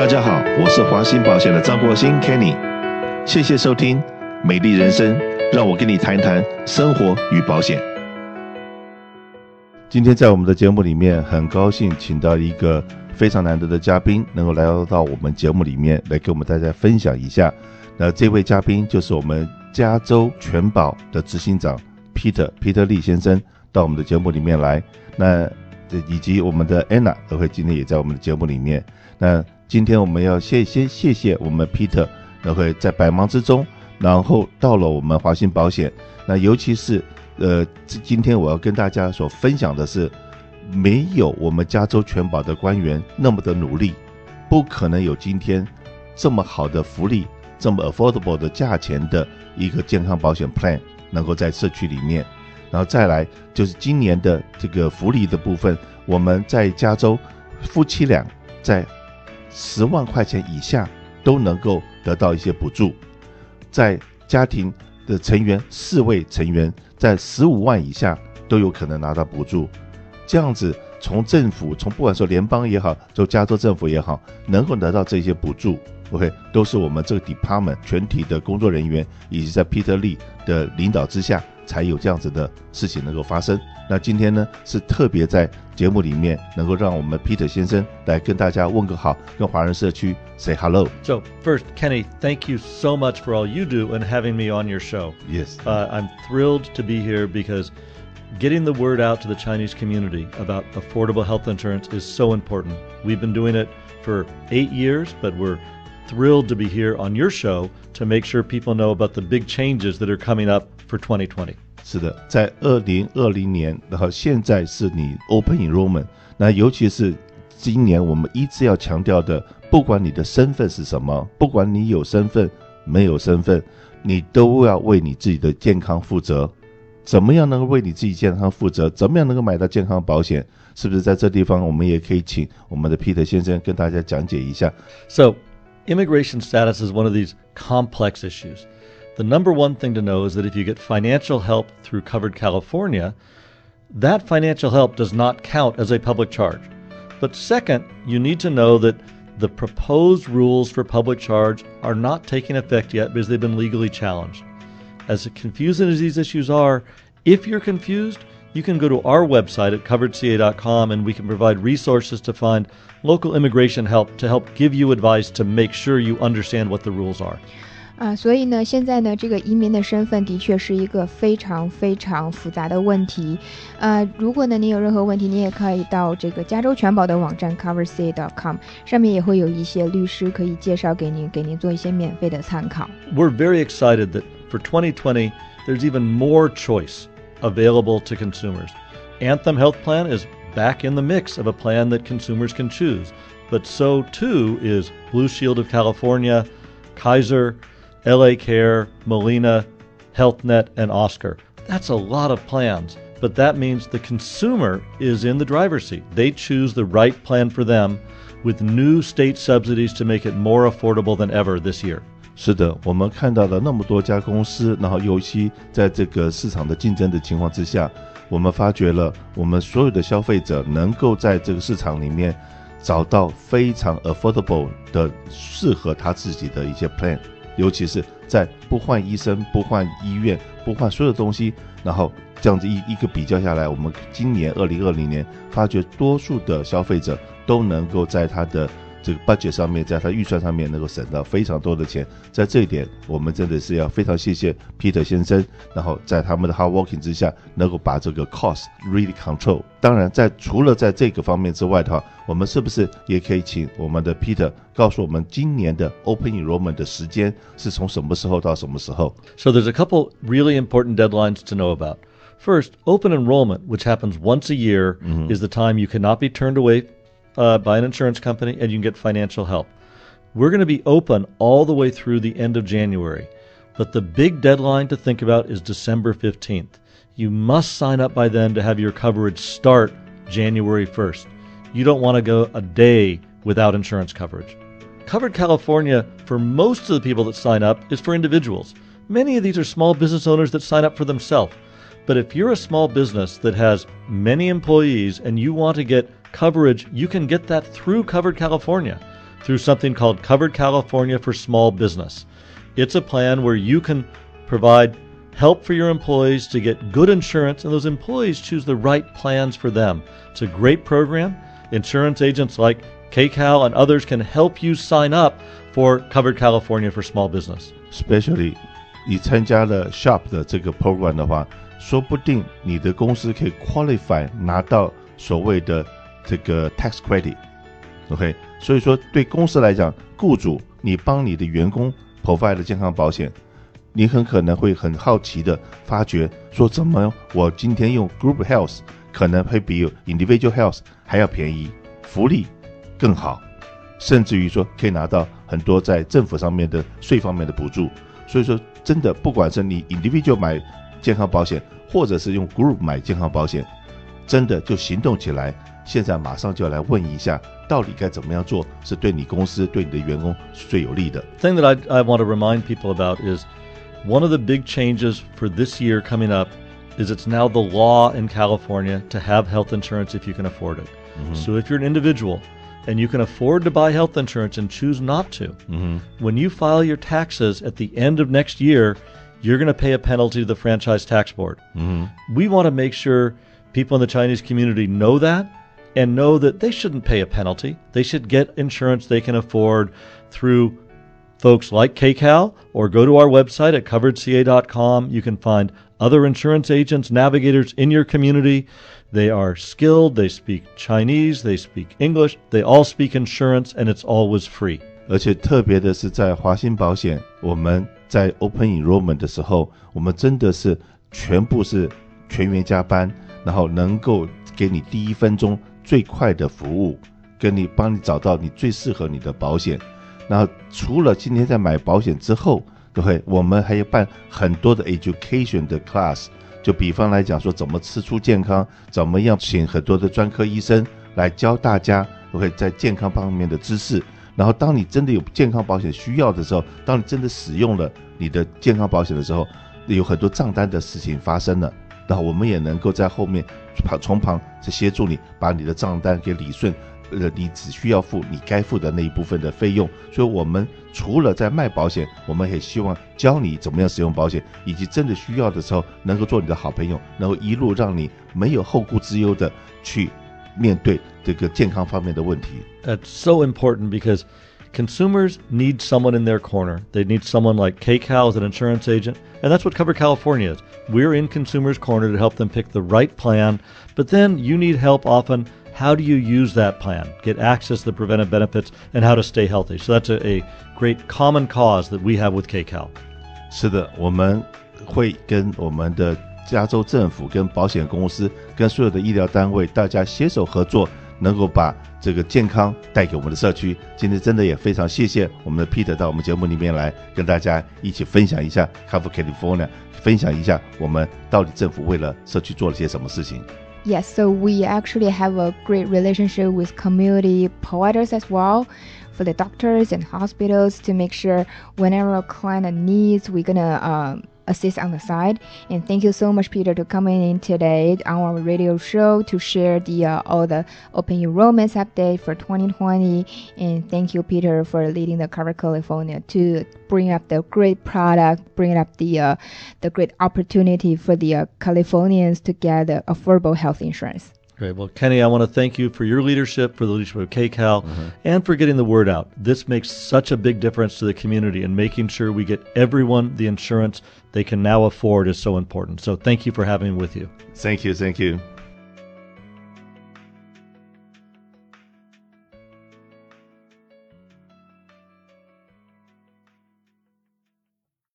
大家好，我是华兴保险的张国兴 Kenny，谢谢收听《美丽人生》，让我跟你谈谈生活与保险。今天在我们的节目里面，很高兴请到一个非常难得的嘉宾，能够来到我们节目里面来给我们大家分享一下。那这位嘉宾就是我们加州全保的执行长 Peter Peter 利先生，到我们的节目里面来。那以及我们的 Anna 都会今天也在我们的节目里面。那今天我们要先先谢谢我们 Peter，那会在百忙之中，然后到了我们华信保险。那尤其是呃，今天我要跟大家所分享的是，没有我们加州全保的官员那么的努力，不可能有今天这么好的福利，这么 affordable 的价钱的一个健康保险 plan 能够在社区里面。然后再来就是今年的这个福利的部分，我们在加州夫妻俩在十万块钱以下都能够得到一些补助，在家庭的成员四位成员在十五万以下都有可能拿到补助，这样子从政府从不管说联邦也好，就加州政府也好，能够得到这些补助，OK，都是我们这个 department 全体的工作人员以及在 Peter Lee 的领导之下。才有这样子的事情能够发生。那今天呢，是特别在节目里面能够让我们 Peter 先生来跟大家问个好，跟华人社区 say hello。So first, Kenny, thank you so much for all you do and having me on your show. Yes, uh, I'm thrilled to be here because getting the word out to the Chinese community about affordable health insurance is so important. We've been doing it for eight years, but we're thrilled to be here on your show to make sure people know about the big changes that are coming up for 2020. 是的，在二零二零年，然后现在是你 open enrollment，那尤其是今年我们一直要强调的，不管你的身份是什么，不管你有身份没有身份，你都要为你自己的健康负责。怎么样能够为你自己健康负责？怎么样能够买到健康保险？是不是在这地方我们也可以请我们的 Peter 先生跟大家讲解一下？So immigration status is one of these complex issues. The number one thing to know is that if you get financial help through Covered California, that financial help does not count as a public charge. But second, you need to know that the proposed rules for public charge are not taking effect yet because they've been legally challenged. As confusing as these issues are, if you're confused, you can go to our website at coveredca.com and we can provide resources to find local immigration help to help give you advice to make sure you understand what the rules are. 啊，所以呢，现在呢，这个移民的身份的确是一个非常非常复杂的问题。呃，如果呢，你有任何问题，你也可以到这个加州全保的网站 coverca.com 上面也会有一些律师可以介绍给您，给您做一些免费的参考。We're very excited that for 2020 there's even more choice available to consumers. Anthem Health Plan is back in the mix of a plan that consumers can choose, but so too is Blue Shield of California, Kaiser. LA Care, Molina, HealthNet, and Oscar. That's a lot of plans, but that means the consumer is in the driver's seat. They choose the right plan for them with new state subsidies to make it more affordable than ever this year. 是的，我们看到了那么多家公司，然后尤其在这个市场的竞争的情况之下，我们发觉了我们所有的消费者能够在这个市场里面找到非常 affordable 的适合他自己的一些 plan。 尤其是在不换医生、不换医院、不换所有东西，然后这样子一一个比较下来，我们今年二零二零年发觉，多数的消费者都能够在他的。这个 budget 上面，在他预算上面能够省到非常多的钱，在这一点，我们真的是要非常谢谢 Peter 先生，然后在他们的 hard working 之下，能够把这个 cost really control。当然，在除了在这个方面之外的话，我们是不是也可以请我们的 Peter 告诉我们今年的 open enrollment 的时间是从什么时候到什么时候？So there's a couple really important deadlines to know about. First, open enrollment, which happens once a year, mm-hmm. is the time you cannot be turned away uh, by an insurance company and you can get financial help. We're going to be open all the way through the end of January, but the big deadline to think about is December 15th. You must sign up by then to have your coverage start January 1st. You don't want to go a day without insurance coverage. Covered California, for most of the people that sign up, is for individuals. Many of these are small business owners that sign up for themselves. But if you're a small business that has many employees and you want to get coverage, you can get that through Covered California. through something called Covered California for Small Business. It's a plan where you can provide help for your employees to get good insurance, and those employees choose the right plans for them. It's a great program. Insurance agents like KCal and others can help you sign up for Covered California for Small Business. Especially 你参加了 Shop 的这个 program 的话， 说不定你的公司可以 qualify 拿到所谓的这个 tax credit。OK，所以说对公司来讲，雇主你帮你的员工 provide 健康保险，你很可能会很好奇的发觉说，怎么我今天用 group health 可能会比 individual health 还要便宜，福利更好，甚至于说可以拿到很多在政府上面的税方面的补助。所以说，真的不管是你 individual 买健康保险，或者是用 group 买健康保险，真的就行动起来。现在马上就要来问一下，到底该怎么样做是对你公司、对你的员工是最有利的。Thing that I I want to remind people about is one of the big changes for this year coming up is it's now the law in California to have health insurance if you can afford it. So if you're an individual and you can afford to buy health insurance and choose not to, when you file your taxes at the end of next year, you're going to pay a penalty to the franchise tax board. We want to make sure people in the Chinese community know that and know that they shouldn't pay a penalty. They should get insurance they can afford through folks like KCal or go to our website at coveredca.com. You can find other insurance agents, navigators in your community. They are skilled, they speak Chinese, they speak English, they all speak insurance, and it's always free. 而且特别的是，在华兴保险，我们 在 Open Enrollment 的时候，我们真的是全部是全员加班，然后能够给你第一分钟最快的服务，跟你帮你找到你最适合你的保险。然后除了今天在买保险之后，对不对？我们还要办很多的 education 的 class，就比方来讲说怎么吃出健康，怎么样请很多的专科医生来教大家，OK，在健康方面的知识。然后当你真的有健康保险需要的时候，当你真的使用了你的健康保险的时候，有很多账单的事情发生了。然后我们也能够在后面旁从旁去协助你，把你的账单给理顺。呃，你只需要付你该付的那一部分的费用。所以，我们除了在卖保险，我们也希望教你怎么样使用保险，以及真的需要的时候能够做你的好朋友，能够一路让你没有后顾之忧的去面对这个健康方面的问题。That's so important because consumers need someone in their corner. They need someone like KCAL as an insurance agent, and that's what Covered California is. We're in consumers' corner to help them pick the right plan, but then you need help often. How do you use that plan, get access to the preventive benefits, and how to stay healthy? So that's a, a great common cause that we have with KCAL. 是的，我们会跟我们的加州政府、跟保险公司、跟所有的医疗单位，大家携手合作，能够把这个健康带给我们的社区。今天真的也非常谢谢我们的 Peter 到我们节目里面来，跟大家一起分享一下 Cover California，分享一下我们到底政府为了社区做了些什么事情。 Yes, so we actually have a great relationship with community providers as well for the doctors and hospitals to make sure whenever a client needs, we're gonna um, assist on the side. And thank you so much, Peter, to coming in today on our radio show to share the uh, all the open enrollments update for 2020. And thank you, Peter, for leading the Cover California to bring up the great product, bring up the uh, the great opportunity for the uh, Californians to get affordable health insurance. Great. Well, Kenny, I want to thank you for your leadership, for the leadership of KCal, mm-hmm. and for getting the word out. This makes such a big difference to the community, and making sure we get everyone the insurance they can now afford is so important. So, thank you for having me with you. Thank you, thank you.